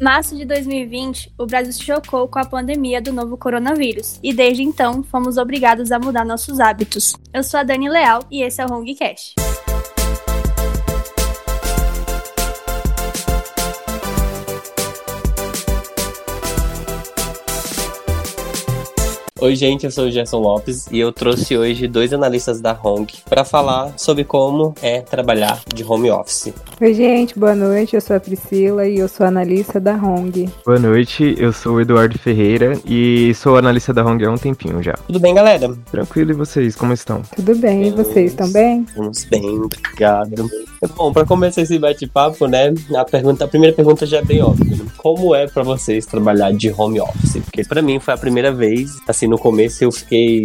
Março de 2020, o Brasil se chocou com a pandemia do novo coronavírus e desde então fomos obrigados a mudar nossos hábitos. Eu sou a Dani Leal e esse é o Hong Oi, gente, eu sou o Gerson Lopes e eu trouxe hoje dois analistas da Hong para falar sobre como é trabalhar de home office. Oi, gente, boa noite. Eu sou a Priscila e eu sou analista da Hong. Boa noite, eu sou o Eduardo Ferreira e sou analista da Hong há um tempinho já. Tudo bem, galera? Tranquilo, e vocês, como estão? Tudo bem, e vocês estão bem? Estamos bem, obrigado. Bom, para começar esse bate-papo, né, a, pergunta, a primeira pergunta já é bem óbvia. Como é para vocês trabalhar de home office? Porque para mim foi a primeira vez, assim, no começo eu fiquei,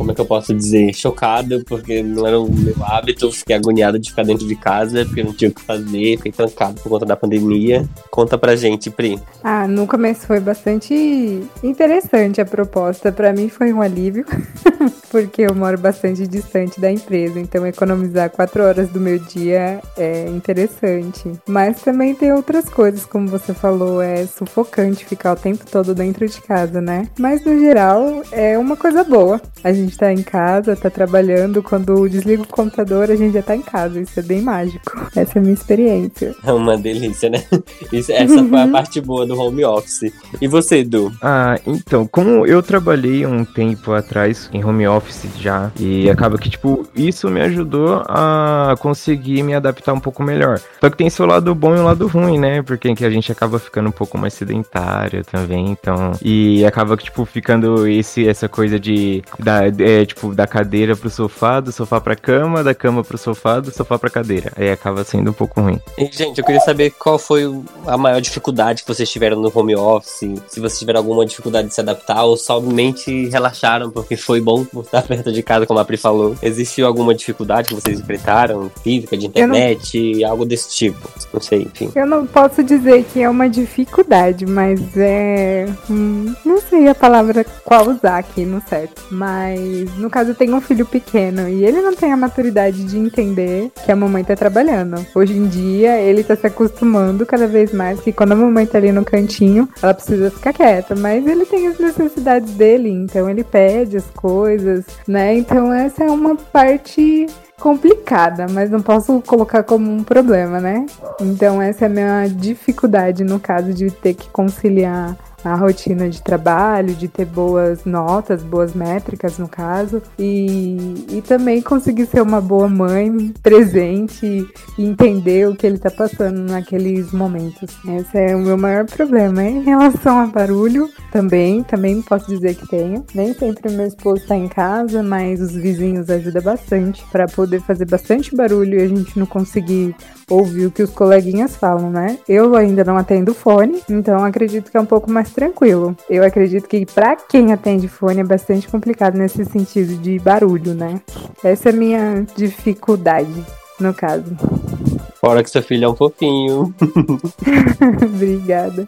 como é que eu posso dizer, chocado, porque não era o meu hábito, fiquei agoniado de ficar dentro de casa, porque não tinha o que fazer, fiquei trancado por conta da pandemia. Conta pra gente, Pri. Ah, no começo foi bastante interessante a proposta. Para mim foi um alívio, porque eu moro bastante distante da empresa, então economizar quatro horas do meu dia é interessante. Mas também tem outras coisas, como você falou, é sufocante ficar o tempo todo dentro de casa, né? Mas no geral, é uma coisa boa. A gente tá em casa, tá trabalhando, quando desliga o computador, a gente já tá em casa. Isso é bem mágico. Essa é a minha experiência. É uma delícia, né? Isso, essa foi a parte boa do home office. E você, Edu? Ah, então, como eu trabalhei um tempo atrás em home office já, e acaba que, tipo, isso me ajudou a conseguir me adaptar um pouco melhor. Só que tem seu lado bom e o lado ruim, né? Porque a gente acaba ficando um pouco mais sedentário também, então. E acaba que, tipo, ficando esse essa coisa de da, é, tipo, da cadeira pro sofá, do sofá pra cama, da cama pro sofá, do sofá pra cadeira. Aí acaba sendo um pouco ruim. E, gente, eu queria saber qual foi a maior dificuldade que vocês tiveram no home office, se vocês tiveram alguma dificuldade de se adaptar ou somente relaxaram porque foi bom estar perto de casa, como a Pri falou. Existiu alguma dificuldade que vocês enfrentaram, física, de internet, não... algo desse tipo? Não sei, enfim. Eu não posso dizer que é uma dificuldade, mas é. Hum, não sei a palavra qual usar aqui no certo. Mas no caso eu tenho um filho pequeno e ele não tem a maturidade de entender que a mamãe tá trabalhando. Hoje em dia ele tá se acostumando cada vez mais que quando a mamãe tá ali no cantinho, ela precisa ficar quieta, mas ele tem as necessidades dele, então ele pede as coisas, né? Então essa é uma parte complicada, mas não posso colocar como um problema, né? Então essa é a minha dificuldade no caso de ter que conciliar a rotina de trabalho, de ter boas notas, boas métricas no caso, e, e também conseguir ser uma boa mãe presente e entender o que ele tá passando naqueles momentos. Esse é o meu maior problema. Em relação a barulho, também, também posso dizer que tenho. Nem sempre meu esposo tá em casa, mas os vizinhos ajudam bastante para poder fazer bastante barulho e a gente não conseguir ouvir o que os coleguinhas falam, né? Eu ainda não atendo fone, então acredito que é um pouco mais tranquilo. Eu acredito que para quem atende fone é bastante complicado nesse sentido de barulho, né? Essa é a minha dificuldade, no caso. Fora que seu filho é um fofinho. Obrigada.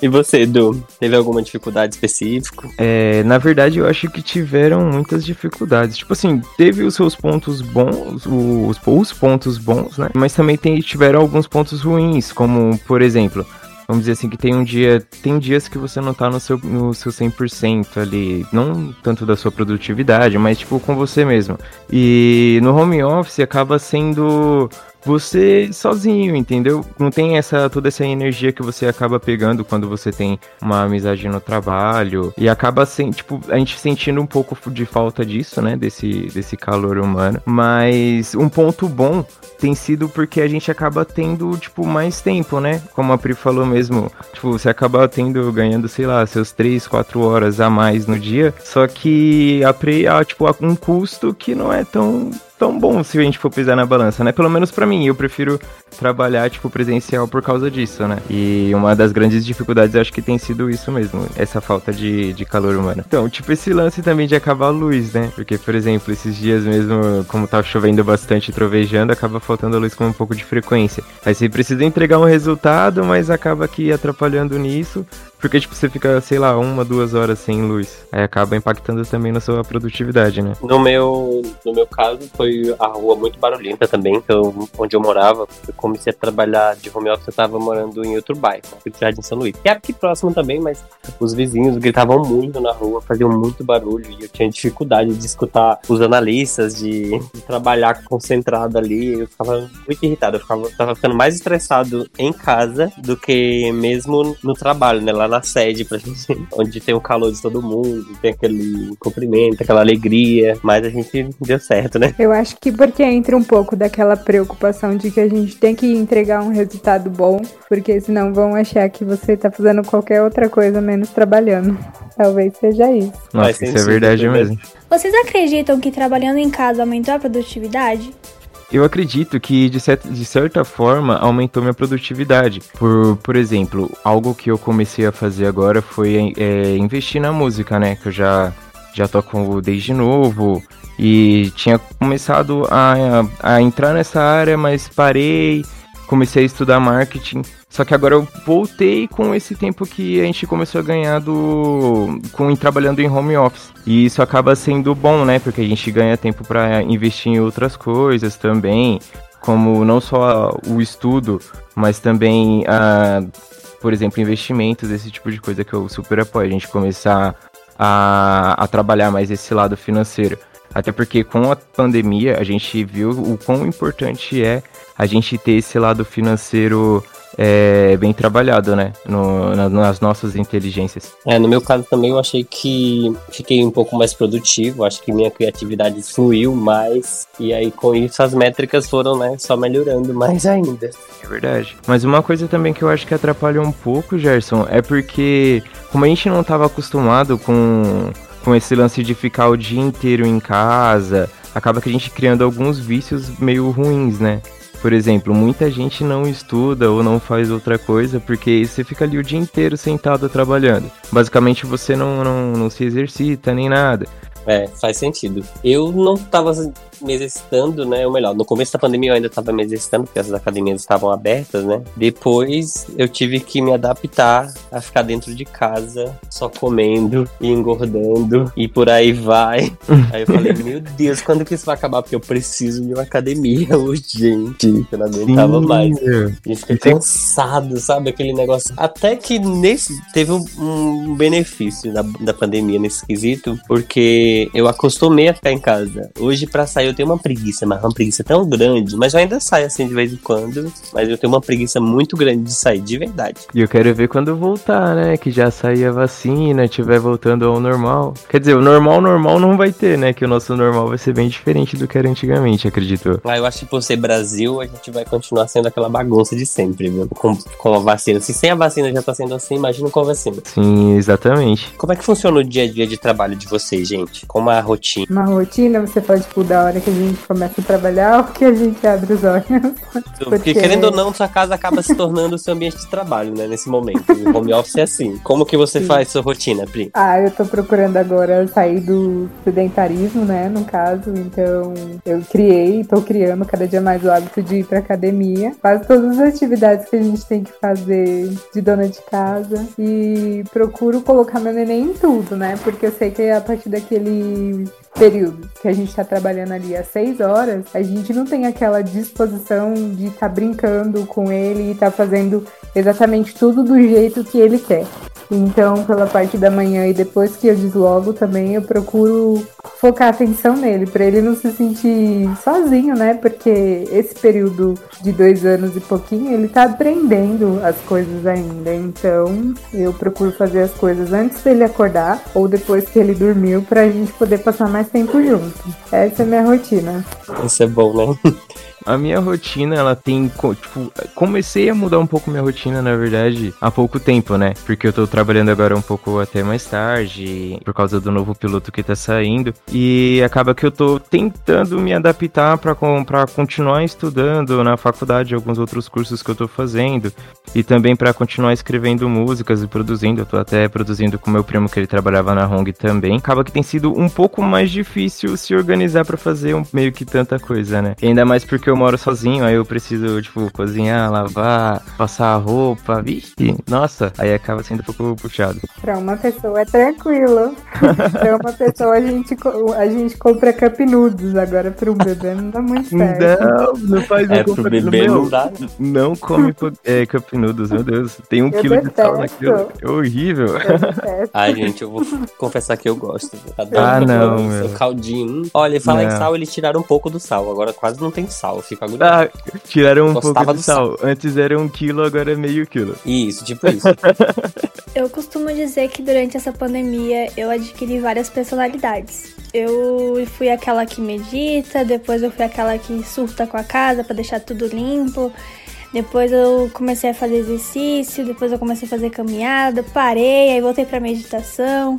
E você, Edu? Teve alguma dificuldade específica? É, na verdade, eu acho que tiveram muitas dificuldades. Tipo assim, teve os seus pontos bons, os, os pontos bons, né? Mas também tem, tiveram alguns pontos ruins, como, por exemplo, vamos dizer assim, que tem um dia, tem dias que você não tá no seu, no seu 100% ali, não tanto da sua produtividade, mas tipo com você mesmo. E no home office acaba sendo você sozinho, entendeu? Não tem essa toda essa energia que você acaba pegando quando você tem uma amizade no trabalho e acaba sem, tipo, a gente sentindo um pouco de falta disso, né, desse desse calor humano. Mas um ponto bom tem sido porque a gente acaba tendo, tipo, mais tempo, né? Como a Pri falou mesmo, tipo, você acaba tendo ganhando, sei lá, seus 3, 4 horas a mais no dia, só que a Pri, a, tipo, um custo que não é tão tão bom se a gente for pisar na balança, né? Pelo menos para mim, eu prefiro trabalhar, tipo, presencial por causa disso, né? E uma das grandes dificuldades acho que tem sido isso mesmo, essa falta de, de calor humano. Então, tipo, esse lance também de acabar a luz, né? Porque, por exemplo, esses dias mesmo, como tá chovendo bastante e trovejando, acaba faltando a luz com um pouco de frequência. Aí você precisa entregar um resultado, mas acaba aqui atrapalhando nisso. Porque, tipo, você fica, sei lá, uma, duas horas sem luz. Aí acaba impactando também na sua produtividade, né? No meu, no meu caso, foi a rua muito barulhenta também, então, onde eu morava. Eu comecei a trabalhar de home office, eu tava morando em outro bairro, no Jardim São Luís. Que é aqui próximo também, mas os vizinhos gritavam muito na rua, faziam muito barulho e eu tinha dificuldade de escutar os analistas, de, de trabalhar concentrado ali. Eu ficava muito irritado, eu ficava, tava ficando mais estressado em casa do que mesmo no trabalho, né? Lá na sede, pra gente, onde tem o calor de todo mundo, tem aquele cumprimento, aquela alegria, mas a gente deu certo, né? Eu acho que porque entra um pouco daquela preocupação de que a gente tem que entregar um resultado bom, porque senão vão achar que você tá fazendo qualquer outra coisa menos trabalhando. Talvez seja isso. Nossa, isso é verdade mesmo. Vocês acreditam que trabalhando em casa aumentou a produtividade? Eu acredito que, de certa, de certa forma, aumentou minha produtividade. Por, por exemplo, algo que eu comecei a fazer agora foi é, investir na música, né? Que eu já, já toco desde novo. E tinha começado a, a entrar nessa área, mas parei, comecei a estudar marketing. Só que agora eu voltei com esse tempo que a gente começou a ganhar do com trabalhando em home office. E isso acaba sendo bom, né? Porque a gente ganha tempo para investir em outras coisas também, como não só o estudo, mas também a por exemplo, investimentos, esse tipo de coisa que eu super apoio. A gente começar a, a trabalhar mais esse lado financeiro. Até porque com a pandemia a gente viu o quão importante é a gente ter esse lado financeiro é, bem trabalhado, né? No, nas nossas inteligências. É, no meu caso também eu achei que fiquei um pouco mais produtivo, acho que minha criatividade fluiu mais, e aí com isso as métricas foram, né, só melhorando mais ainda. É verdade. Mas uma coisa também que eu acho que atrapalha um pouco, Gerson, é porque como a gente não estava acostumado com, com esse lance de ficar o dia inteiro em casa, acaba que a gente criando alguns vícios meio ruins, né? Por exemplo, muita gente não estuda ou não faz outra coisa porque você fica ali o dia inteiro sentado trabalhando. Basicamente você não, não, não se exercita nem nada. É, faz sentido. Eu não tava me exercitando, né? Ou melhor, no começo da pandemia eu ainda tava me exercitando, porque as academias estavam abertas, né? Depois eu tive que me adaptar a ficar dentro de casa, só comendo e engordando, e por aí vai. aí eu falei, meu Deus, quando que isso vai acabar? Porque eu preciso de uma academia urgente. Eu não aguentava Sim. mais. E fiquei cansado, sabe? Aquele negócio. Até que nesse teve um, benefício da, da pandemia nesse quesito, porque eu acostumei a ficar em casa. Hoje, para sair, eu tenho uma preguiça, mas uma preguiça tão grande. Mas eu ainda saio assim de vez em quando. Mas eu tenho uma preguiça muito grande de sair, de verdade. E eu quero ver quando voltar, né? Que já sair a vacina, tiver voltando ao normal. Quer dizer, o normal, normal não vai ter, né? Que o nosso normal vai ser bem diferente do que era antigamente, acredito. Ah, eu acho que por ser Brasil, a gente vai continuar sendo aquela bagunça de sempre, viu? Com, com a vacina. Se sem a vacina já tá sendo assim, imagina com a vacina. Sim, exatamente. Como é que funciona o dia a dia de trabalho de vocês, gente? Como a rotina? Uma rotina, você pode mudar a hora que a gente começa a trabalhar ou que a gente abre os olhos. Porque, Porque querendo ou não, sua casa acaba se tornando o seu ambiente de trabalho, né? Nesse momento. O home office é assim. Como que você Sim. faz sua rotina, Pri? Ah, eu tô procurando agora sair do sedentarismo, né? No caso. Então, eu criei, tô criando cada dia mais o hábito de ir pra academia. Faço todas as atividades que a gente tem que fazer de dona de casa. E procuro colocar meu neném em tudo, né? Porque eu sei que a partir daquele período que a gente está trabalhando ali às seis horas, a gente não tem aquela disposição de estar tá brincando com ele e estar tá fazendo exatamente tudo do jeito que ele quer. Então, pela parte da manhã e depois que eu deslogo também, eu procuro focar atenção nele, para ele não se sentir sozinho, né? Porque esse período de dois anos e pouquinho, ele tá aprendendo as coisas ainda. Então, eu procuro fazer as coisas antes dele acordar ou depois que ele dormiu, pra gente poder passar mais tempo junto. Essa é a minha rotina. Isso é bom, né? A minha rotina, ela tem, tipo, comecei a mudar um pouco minha rotina, na verdade, há pouco tempo, né? Porque eu tô trabalhando agora um pouco até mais tarde, por causa do novo piloto que tá saindo. E acaba que eu tô tentando me adaptar para continuar estudando na faculdade, alguns outros cursos que eu tô fazendo. E também para continuar escrevendo músicas e produzindo. Eu tô até produzindo com meu primo, que ele trabalhava na Hong também. Acaba que tem sido um pouco mais difícil se organizar para fazer um, meio que tanta coisa, né? Ainda mais porque eu moro sozinho, aí eu preciso, tipo, cozinhar, lavar, passar a roupa, vixe, nossa, aí acaba sendo um pouco puxado. Pra uma pessoa é tranquilo. pra uma pessoa a gente, a gente compra cup noodles, agora pro bebê não dá muito certo. Não, não faz É, pro bebê não dá. Não come é, cup noodles, meu Deus. Tem um Eu quilo de sal detesto. naquilo. É horrível. Eu detesto. Ai, gente, eu vou confessar que eu gosto. Adoro Ah, não, meu. seu caldinho. Olha, fala em sal, eles tiraram um pouco do sal. Agora quase não tem sal. Eu fico agoniado. Ah, tiraram um Gostava pouco do de sal. Antes era um quilo, agora é meio quilo. Isso, tipo isso. Eu costumo dizer que durante essa pandemia eu adquiri várias personalidades. Eu fui aquela que medita, depois eu fui aquela que surta com a casa pra deixar tudo limpo. Depois eu comecei a fazer exercício, depois eu comecei a fazer caminhada, parei, aí voltei pra meditação.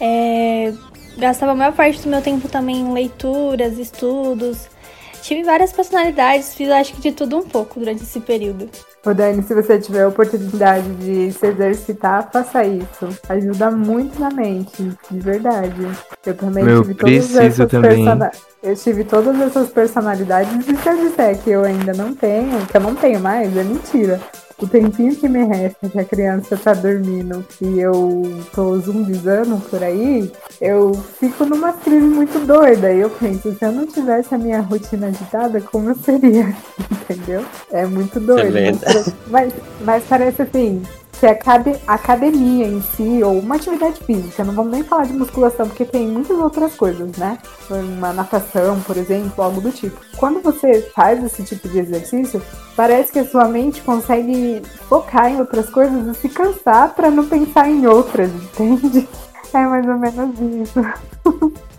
É, gastava a maior parte do meu tempo também em leituras, estudos. Tive várias personalidades, fiz acho que de tudo um pouco durante esse período. Ô Dani, se você tiver a oportunidade de se exercitar, faça isso. Ajuda muito na mente, de verdade. Eu também Meu, tive todas preciso essas também. persona- Eu tive todas essas personalidades e se eu disser que eu ainda não tenho, que eu não tenho mais, é mentira. O tempinho que me resta que a criança tá dormindo e eu tô zumbizando por aí, eu fico numa crise muito doida. E eu penso, se eu não tivesse a minha rotina agitada, como eu seria? Entendeu? É muito doido. vendo? Mas, mas parece assim, que a acade- a academia em si, ou uma atividade física, não vamos nem falar de musculação, porque tem muitas outras coisas, né? Uma natação, por exemplo, algo do tipo. Quando você faz esse tipo de exercício, parece que a sua mente consegue focar em outras coisas e se cansar pra não pensar em outras, entende? É mais ou menos isso.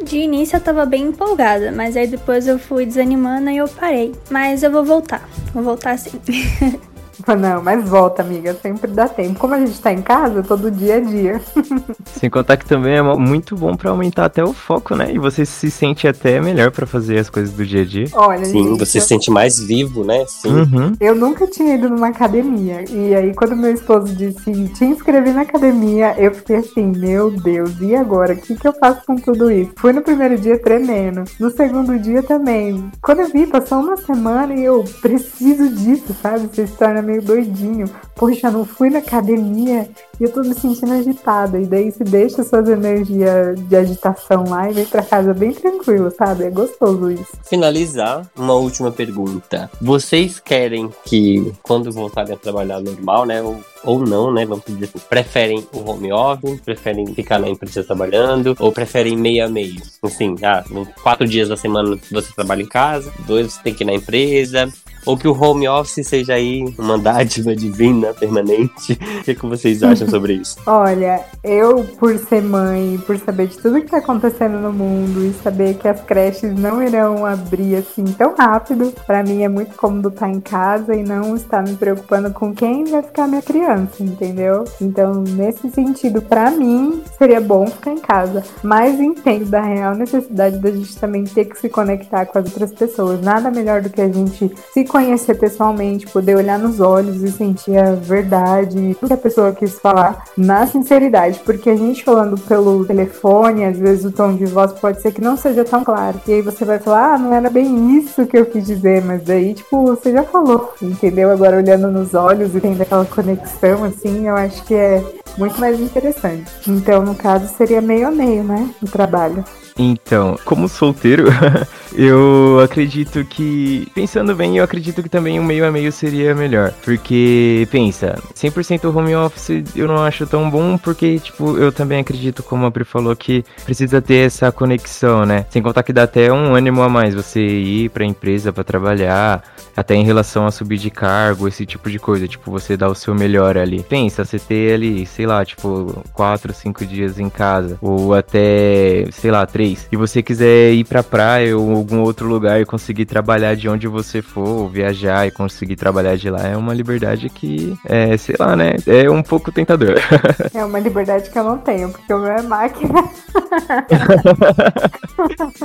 De início eu tava bem empolgada, mas aí depois eu fui desanimando e eu parei. Mas eu vou voltar, vou voltar sim. Não, mas volta, amiga, sempre dá tempo. Como a gente tá em casa, todo dia é dia. Sem contar que também é muito bom pra aumentar até o foco, né? E você se sente até melhor pra fazer as coisas do dia a dia. Olha, Sim, gente, você eu- se sente mais vivo, né? Sim. Uhum. Eu nunca tinha ido numa academia. E aí, quando meu esposo disse te inscrevi na academia, eu fiquei assim, meu Deus, e agora? O que, que eu faço com tudo isso? Fui no primeiro dia tremendo. No segundo dia também. Quando eu vi, passou uma semana e eu preciso disso, sabe? Você se torna meio doidinho. Poxa, não fui na academia e eu tô me sentindo agitada. E daí se deixa suas energias de agitação lá e vem pra casa bem tranquilo, sabe? É gostoso isso. Finalizar, uma última pergunta. Vocês querem que, quando voltarem a trabalhar normal, né? Ou, ou não, né? Vamos dizer assim, preferem o home office, preferem ficar na empresa trabalhando, ou preferem meio a meio? Assim, ah, quatro dias da semana você trabalha em casa, dois você tem que ir na empresa. Ou que o home office seja aí uma dádiva divina, permanente. O que, que vocês acham sobre isso? Olha, eu, por ser mãe, por saber de tudo que tá acontecendo no mundo e saber que as creches não irão abrir assim tão rápido, pra mim é muito cômodo estar em casa e não estar me preocupando com quem vai ficar minha criança, entendeu? Então, nesse sentido, pra mim, seria bom ficar em casa. Mas entendo da real necessidade da gente também ter que se conectar com as outras pessoas. Nada melhor do que a gente se conhecer pessoalmente, poder olhar nos olhos e sentir a verdade, tudo que a pessoa quis falar na sinceridade, porque a gente falando pelo telefone, às vezes o tom de voz pode ser que não seja tão claro. E aí você vai falar, ah, não era bem isso que eu quis dizer, mas daí, tipo, você já falou, entendeu? Agora olhando nos olhos e tendo aquela conexão, assim, eu acho que é muito mais interessante. Então, no caso, seria meio a meio, né? O trabalho. Então, como solteiro, eu acredito que, pensando bem, eu acredito que também um meio a meio seria melhor. Porque, pensa, 100% home office eu não acho tão bom, porque, tipo, eu também acredito, como a Pri falou, que precisa ter essa conexão, né? Sem contar que dá até um ânimo a mais você ir pra empresa pra trabalhar, até em relação a subir de cargo, esse tipo de coisa. Tipo, você dá o seu melhor ali. Pensa, você ter ali, sei lá, tipo, 4, 5 dias em casa, ou até, sei lá, 3. E você quiser ir pra praia ou algum outro lugar e conseguir trabalhar de onde você for, ou viajar e conseguir trabalhar de lá, é uma liberdade que, é, sei lá, né? É um pouco tentador. É uma liberdade que eu não tenho, porque o meu é máquina.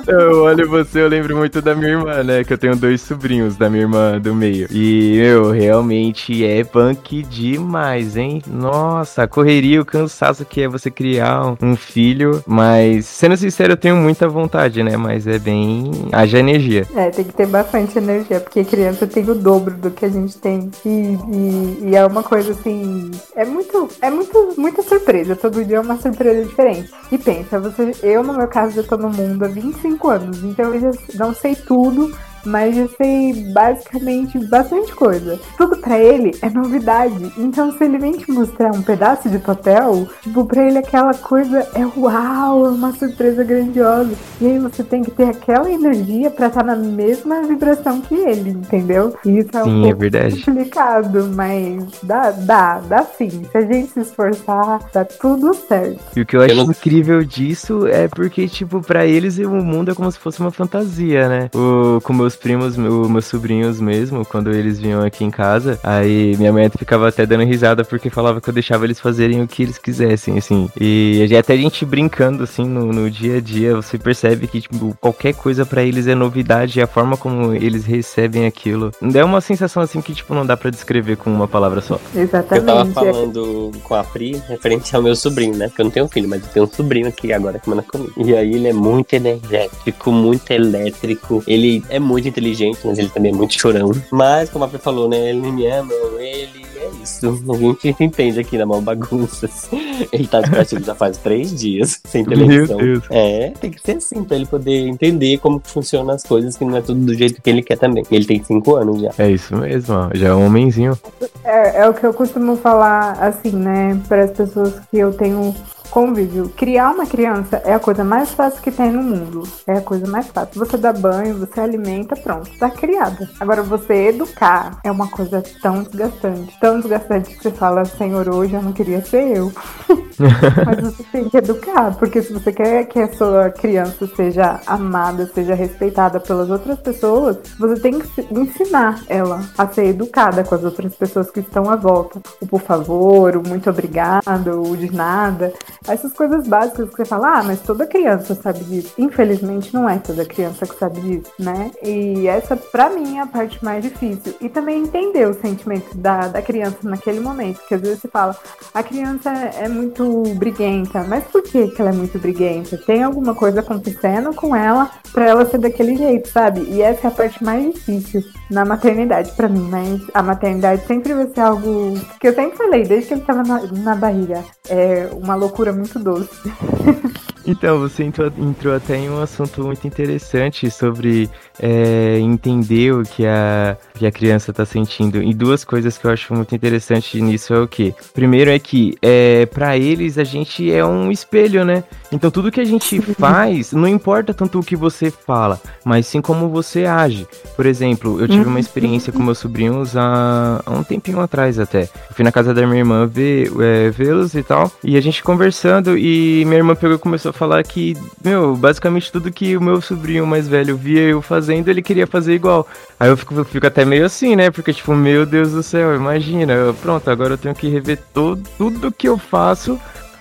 Eu olho você, eu lembro muito da minha irmã, né? Que eu tenho dois sobrinhos da minha irmã do meio. E, meu, realmente é punk demais, hein? Nossa, a correria o cansaço que é você criar um filho. Mas, sendo sincero, eu tenho muita vontade, né? Mas é bem. haja energia. É, tem que ter bastante energia, porque criança tem o dobro do que a gente tem. E, e, e é uma coisa assim. É muito. É muito, muita surpresa. Todo dia é uma surpresa diferente. E pensa, você, eu, no meu caso, já tô no mundo há 25 anos, então eu já não sei tudo mas eu sei basicamente bastante coisa. Tudo para ele é novidade. Então, se ele vem te mostrar um pedaço de papel, tipo, pra ele aquela coisa é uau, é uma surpresa grandiosa. E aí você tem que ter aquela energia para estar tá na mesma vibração que ele, entendeu? E isso é sim, um é verdade. complicado, mas dá, dá, dá sim. Se a gente se esforçar, dá tudo certo. E o que eu acho eu não... incrível disso é porque, tipo, para eles o mundo é como se fosse uma fantasia, né? O, com meus primos, meu, meus sobrinhos mesmo, quando eles vinham aqui em casa, aí minha mãe ficava até dando risada porque falava que eu deixava eles fazerem o que eles quisessem, assim. E até a gente brincando, assim, no, no dia a dia, você percebe que, tipo, qualquer coisa para eles é novidade e a forma como eles recebem aquilo. É uma sensação, assim, que, tipo, não dá para descrever com uma palavra só. Exatamente. Eu tava falando com a Pri, referente ao meu sobrinho, né? Porque eu não tenho filho, mas eu tenho um sobrinho aqui agora que manda comigo. E aí ele é muito energético, muito elétrico. Ele é muito inteligente, mas ele também é muito chorão. Mas, como a Fê falou, né? Ele me ama, ele é isso. A gente entende aqui na mão bagunças. Ele tá de castigo já faz três dias, sem televisão. É, tem que ser assim, pra ele poder entender como funcionam as coisas, que não é tudo do jeito que ele quer também. Ele tem cinco anos já. É isso mesmo, ó. Já é um homenzinho. É, é o que eu costumo falar, assim, né, para as pessoas que eu tenho Convívio. Criar uma criança é a coisa mais fácil que tem no mundo. É a coisa mais fácil. Você dá banho, você alimenta, pronto, tá criada. Agora, você educar é uma coisa tão desgastante. Tão desgastante que você fala, Senhor, hoje eu não queria ser eu. Mas você tem que educar, porque se você quer que a sua criança seja amada, seja respeitada pelas outras pessoas, você tem que ensinar ela a ser educada com as outras pessoas que estão à volta. O por favor, o muito obrigado, o de nada. Essas coisas básicas que você fala, ah, mas toda criança sabe disso. Infelizmente, não é toda criança que sabe disso, né? E essa, pra mim, é a parte mais difícil. E também entender os sentimentos da, da criança naquele momento. Porque às vezes você fala, a criança é muito briguenta, mas por que, que ela é muito briguenta? Tem alguma coisa acontecendo com ela pra ela ser daquele jeito, sabe? E essa é a parte mais difícil na maternidade para mim, mas a maternidade sempre vai ser algo que eu sempre falei, desde que ele tava na, na barriga. É uma loucura muito doce. Então, você entrou, entrou, até em um assunto muito interessante sobre é, entender o que a, que a criança está sentindo. E duas coisas que eu acho muito interessante nisso é o que? Primeiro é que, é, para eles, a gente é um espelho, né? Então, tudo que a gente faz, não importa tanto o que você fala, mas sim como você age. Por exemplo, eu tive uma experiência com meus sobrinhos há, há um tempinho atrás até. Eu fui na casa da minha irmã ver, é, vê-los e tal, e a gente conversando, e minha irmã pegou e começou a falar que, meu, basicamente tudo que o meu sobrinho mais velho via eu fazendo, ele queria fazer igual. Aí eu fico, eu fico até meio assim, né? Porque, tipo, meu Deus do céu, imagina, eu, pronto, agora eu tenho que rever todo, tudo que eu faço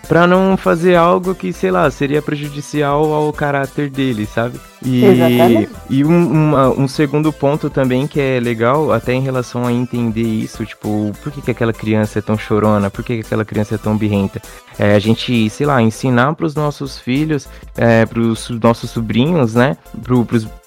para não fazer algo que, sei lá, seria prejudicial ao caráter dele, sabe? E, e um, um, um, segundo ponto também que é legal, até em relação a entender isso, tipo, por que, que aquela criança é tão chorona, por que, que aquela criança é tão birrenta? É, a gente, sei lá, ensinar para os nossos filhos, é, para os nossos sobrinhos, né,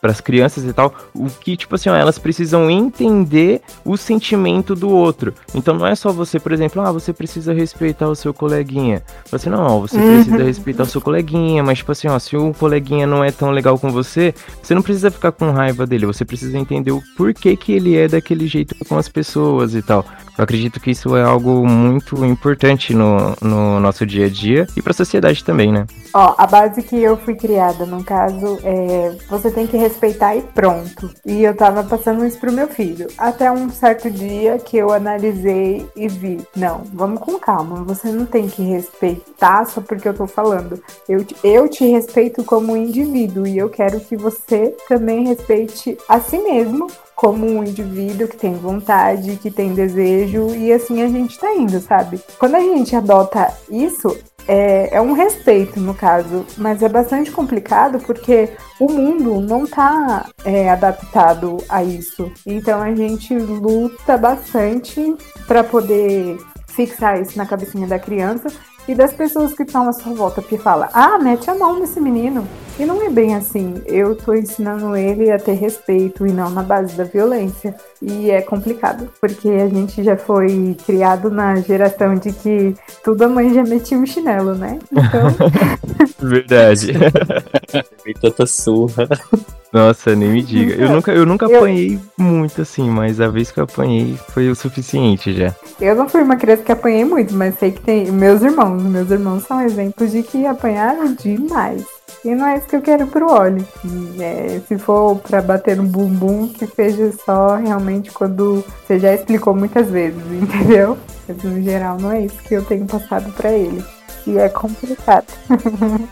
para as crianças e tal, o que, tipo assim, ó, elas precisam entender o sentimento do outro. Então não é só você, por exemplo, ah, você precisa respeitar o seu coleguinha. Você não, você uhum. precisa respeitar o seu coleguinha, mas, tipo assim, ó, se o coleguinha não é tão legal com você, você, você não precisa ficar com raiva dele, você precisa entender o porquê que ele é daquele jeito com as pessoas e tal. Eu acredito que isso é algo muito importante no, no nosso dia a dia e para a sociedade também, né? Ó, a base que eu fui criada, no caso, é você tem que respeitar e pronto. E eu tava passando isso pro meu filho. Até um certo dia que eu analisei e vi, não, vamos com calma, você não tem que respeitar só porque eu tô falando. Eu, eu te respeito como indivíduo e eu quero que você também respeite a si mesmo como um indivíduo que tem vontade, que tem desejo, e assim a gente tá indo, sabe? Quando a gente adota isso, é, é, um respeito, no caso, mas é bastante complicado porque o mundo não está é, adaptado a isso. Então a gente luta bastante para poder fixar isso na cabecinha da criança e das pessoas que estão à sua volta, que fala, ah, mete a mão nesse menino. E não é bem assim. Eu tô ensinando ele a ter respeito e não na base da violência. E é complicado, porque a gente já foi criado na geração de que tudo a mãe já metia um chinelo, né? Então. Verdade. tanta surra. Nossa, nem me diga. Eu nunca, eu nunca apanhei muito assim, mas a vez que eu apanhei foi o suficiente já. Eu não fui uma criança que apanhei muito, mas sei que tem. Meus irmãos, meus irmãos são exemplos de que apanharam demais. E não é isso que eu quero pro óleo. É, se for pra bater no bumbum, que seja só realmente quando você já explicou muitas vezes, entendeu? Mas no geral não é isso que eu tenho passado para ele. E é complicado.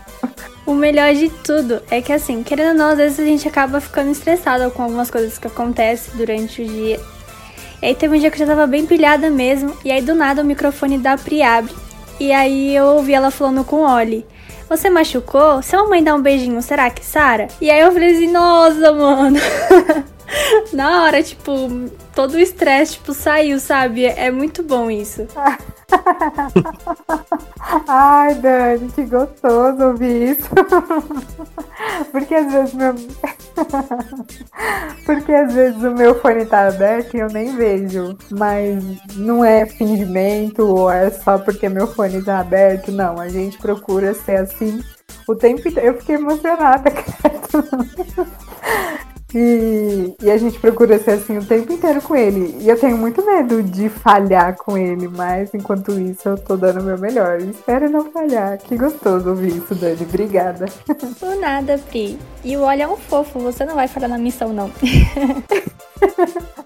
O melhor de tudo é que, assim, querendo ou não, às vezes a gente acaba ficando estressado com algumas coisas que acontecem durante o dia. E aí teve um dia que eu já tava bem pilhada mesmo, e aí do nada o microfone da Pri abre. E aí eu ouvi ela falando com o Oli. Você machucou? Se a mamãe dá um beijinho, será que Sara? E aí eu falei assim, nossa, mano. Na hora, tipo, todo o estresse, tipo, saiu, sabe? É muito bom isso. Ai, Dani, que gostoso ouvir isso. Porque às vezes meu. Porque às vezes o meu fone tá aberto e eu nem vejo. Mas não é fingimento ou é só porque meu fone tá aberto. Não, a gente procura ser assim o tempo. Eu fiquei emocionada, cara. E, e, a gente procura ser assim o tempo inteiro com ele. E eu tenho muito medo de falhar com ele, mas enquanto isso eu tô dando o meu melhor. Espero não falhar. Que gostoso ouvir isso, Dani. Obrigada. Por nada, Pri. E o Olha é um fofo, você não vai falhar na missão, não.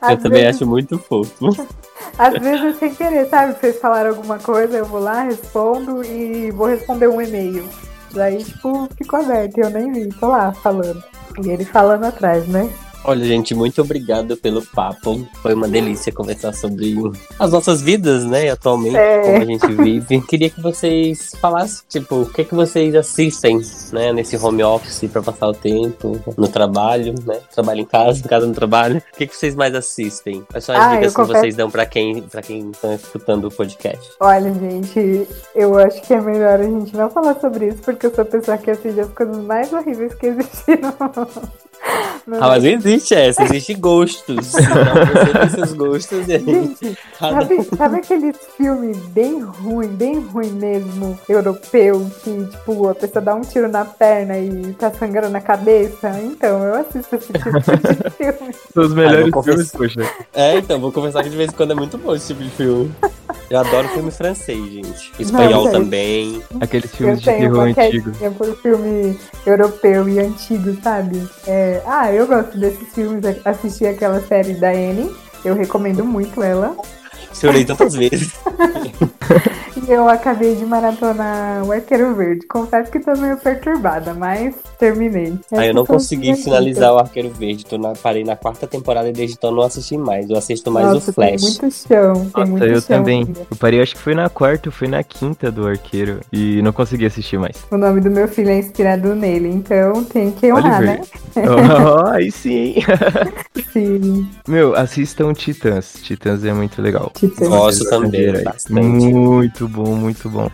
eu também vezes... acho muito fofo. Às vezes sem querer, sabe? Vocês falaram alguma coisa, eu vou lá, respondo e vou responder um e-mail. Daí, tipo, ficou aberto e eu nem vi, tô lá falando. E ele falando atrás, né? Olha, gente, muito obrigado pelo papo. Foi uma delícia conversar sobre as nossas vidas, né? Atualmente, é. como a gente vive. Queria que vocês falassem, tipo, o que, que vocês assistem, né? Nesse home office para passar o tempo, no trabalho, né? Trabalho em casa, casa no trabalho. O que, que vocês mais assistem? Quais são as ah, dicas que vocês dão para quem para quem está escutando o podcast? Olha, gente, eu acho que é melhor a gente não falar sobre isso, porque eu sou a pessoa que assiste as coisas mais horríveis que existiram. ah, mas existe essa, existe gostos. Então você tem seus gostos e gente, sabe, sabe aqueles filmes bem ruim, bem ruim mesmo, europeu, que tipo, a pessoa dá um tiro na perna e tá sangrando na cabeça? Então, eu assisto esse tipo de filme. São os melhores ah, filmes, poxa. É, então, vou conversar que de vez em quando é muito bom esse tipo de filme. Eu adoro filme francês, gente. Espanhol Não, também. Aqueles filmes de terror antigo. Eu por filme europeu e antigo, sabe? É, ah, eu gosto desses filmes. Assisti aquela série da Anne. Eu recomendo muito ela. Chorei tantas vezes. e eu acabei de maratonar o Arqueiro Verde. Confesso que tô meio perturbada, mas terminei. Ah, eu não consegui finalizar o Arqueiro Verde. Tô na, parei na quarta temporada e desde então não assisti mais. Eu assisto mais Nossa, o Flash. Tem muito chão. Tem Nossa, muito eu chão também. Ainda. Eu parei, acho que foi na quarta, foi na quinta do Arqueiro. E não consegui assistir mais. O nome do meu filho é inspirado nele, então tem que honrar, Oliver. né? oh, aí sim. sim. Meu, assistam Titãs. Titãs é muito legal. Titãs. Gosto também, bastante. Muito bom, muito bom.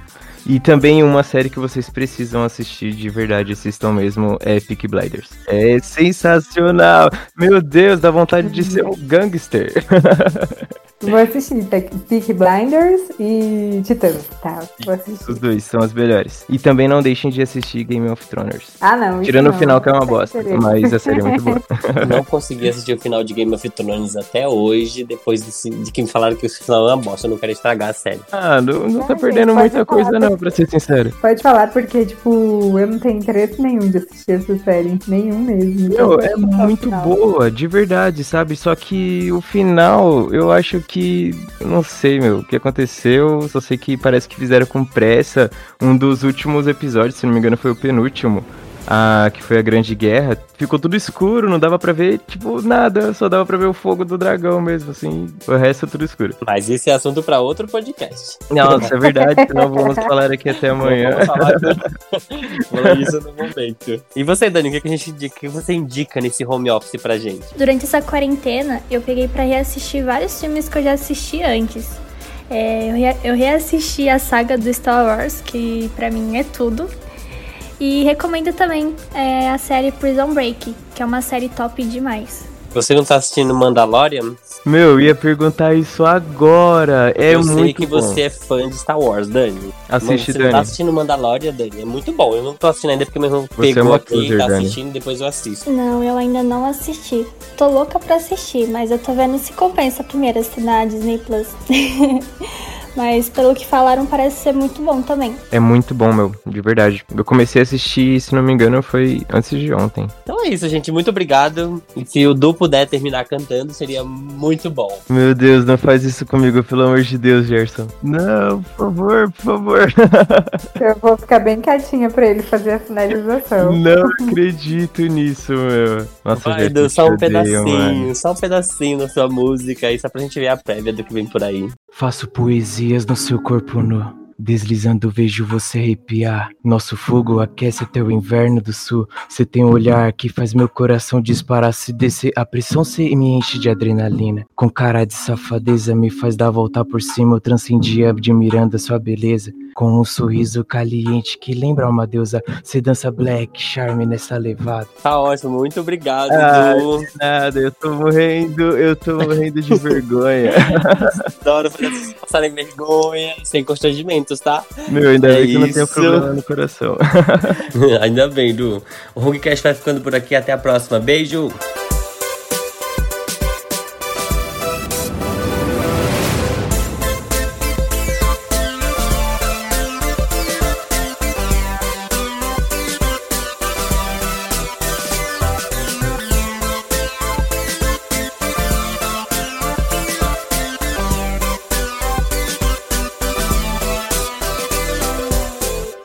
E também uma série que vocês precisam assistir de verdade, assistam mesmo, é Peak Blinders. É sensacional! Meu Deus, dá vontade de ser um gangster. Vou assistir Peak Blinders e Titãs, tá? Vou assistir. Os dois são as melhores. E também não deixem de assistir Game of Thrones. Ah, não. Tirando não, o final, que é uma bosta. Mas a série é muito boa. Não consegui assistir o final de Game of Thrones até hoje, depois de, de que me falaram que o final é uma bosta. Eu não quero estragar a série. Ah, não, não tá ah, perdendo gente, muita coisa, não, pra ser sincero. Pode falar, porque, tipo, eu não tenho interesse nenhum de assistir essa série. Nenhum mesmo. Meu, é muito boa, de verdade, sabe? Só que o final, eu acho que. Não sei, meu, o que aconteceu. Só sei que parece que fizeram com pressa. Um dos últimos episódios, se não me engano, foi o penúltimo a, que foi a Grande Guerra, ficou tudo escuro, não dava para ver, tipo, nada, só dava para ver o fogo do dragão mesmo, assim, o resto é tudo escuro. Mas esse é assunto para outro podcast. Nossa, é verdade, senão vamos falar aqui até amanhã. Vamos falar, isso no momento. E você, Dani, o que, a gente, o que você indica nesse home office pra gente? Durante essa quarentena, eu peguei para reassistir vários filmes que eu já assisti antes. É, eu, re eu reassisti a saga do Star Wars, que pra mim é tudo. E recomendo também é, a série Prison Break, que é uma série top demais. Você não tá assistindo Mandalorian? Meu, ia perguntar isso agora. É eu muito sei que bom. você é fã de Star Wars, Dani. Assiste, você Dani. não tá assistindo Mandalorian, Dani. É muito bom. Eu não tô assistindo ainda porque meu irmão Você é pegou uma aqui, loser, tá Dani. assistindo e depois eu assisto. Não, eu ainda não assisti. Tô louca pra assistir, mas eu tô vendo se compensa primeiro assistir na Disney Plus. mas pelo que falaram, parece ser muito bom também. É muito bom, meu, de verdade. Eu comecei a assistir, se não me engano, foi antes de ontem. Então é isso, gente. Muito obrigado. E se o Du puder terminar cantando, seria muito bom. Meu Deus, não faz isso comigo, pelo amor de Deus, Gerson. Não, por favor, por favor. Eu vou ficar bem quietinha pra ele fazer a finalização. Não acredito nisso, meu. Nossa, Vai, Gerson, só um odeio, pedacinho, mano. só um pedacinho da sua música aí, só pra gente ver a prévia do que vem por aí. Faço poesias no seu corpo nu. Deslizando, vejo você arrepiar. Nosso fogo aquece até o inverno do sul. Você tem um olhar que faz meu coração disparar. Se descer a pressão, se me enche de adrenalina. Com cara de safadeza, me faz dar volta por cima. Eu transcendi admirando a sua beleza. Com um sorriso caliente que lembra uma deusa. Você dança black charme nessa levada. Tá ótimo, muito obrigado, Ah, Du. Nada, eu tô morrendo, eu tô morrendo de vergonha. Adoro fazer vocês passarem vergonha, sem constrangimentos, tá? Meu, ainda É bem que eu não tenho isso. problema no coração. Ainda bem, Du. O Rugcast vai ficando por aqui. Até a próxima. Beijo!